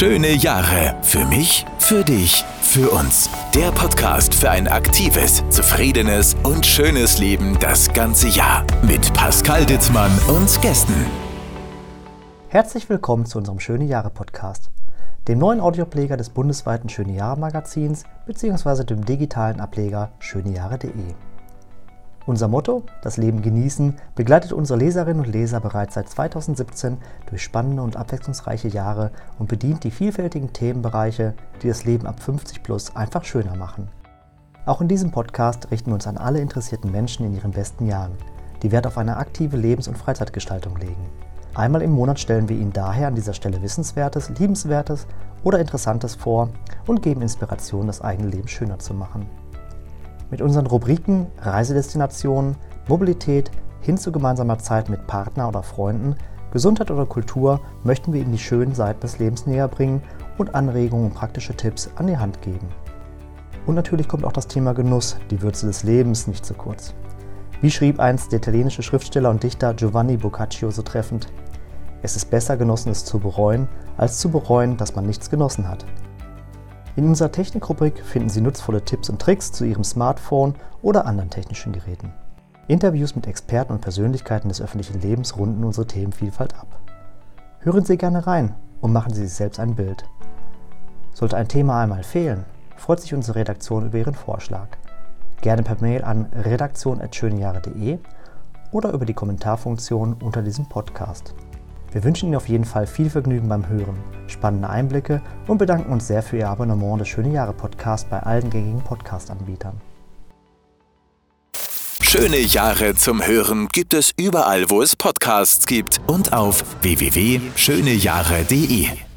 Schöne Jahre. Für mich, für dich, für uns. Der Podcast für ein aktives, zufriedenes und schönes Leben das ganze Jahr. Mit Pascal Ditzmann und Gästen. Herzlich willkommen zu unserem Schöne Jahre Podcast, dem neuen Audiopläger des bundesweiten Schöne Jahre Magazins bzw. dem digitalen Ableger schönejahre.de. Unser Motto, das Leben genießen, begleitet unsere Leserinnen und Leser bereits seit 2017 durch spannende und abwechslungsreiche Jahre und bedient die vielfältigen Themenbereiche, die das Leben ab 50 plus einfach schöner machen. Auch in diesem Podcast richten wir uns an alle interessierten Menschen in ihren besten Jahren, die Wert auf eine aktive Lebens- und Freizeitgestaltung legen. Einmal im Monat stellen wir Ihnen daher an dieser Stelle Wissenswertes, Liebenswertes oder Interessantes vor und geben Inspiration, das eigene Leben schöner zu machen. Mit unseren Rubriken Reisedestinationen, Mobilität hin zu gemeinsamer Zeit mit Partner oder Freunden, Gesundheit oder Kultur möchten wir Ihnen die schönen Seiten des Lebens näher bringen und Anregungen und praktische Tipps an die Hand geben. Und natürlich kommt auch das Thema Genuss, die Würze des Lebens, nicht zu kurz. Wie schrieb einst der italienische Schriftsteller und Dichter Giovanni Boccaccio so treffend: Es ist besser, Genossenes zu bereuen, als zu bereuen, dass man nichts genossen hat. In unserer Technikrubrik finden Sie nutzvolle Tipps und Tricks zu Ihrem Smartphone oder anderen technischen Geräten. Interviews mit Experten und Persönlichkeiten des öffentlichen Lebens runden unsere Themenvielfalt ab. Hören Sie gerne rein und machen Sie sich selbst ein Bild. Sollte ein Thema einmal fehlen, freut sich unsere Redaktion über Ihren Vorschlag. Gerne per Mail an redaktion.schönejahre.de oder über die Kommentarfunktion unter diesem Podcast. Wir wünschen Ihnen auf jeden Fall viel Vergnügen beim Hören, spannende Einblicke und bedanken uns sehr für Ihr Abonnement des Schöne Jahre Podcast bei allen gängigen Podcast-Anbietern. Schöne Jahre zum Hören gibt es überall, wo es Podcasts gibt und auf www.schönejahre.de.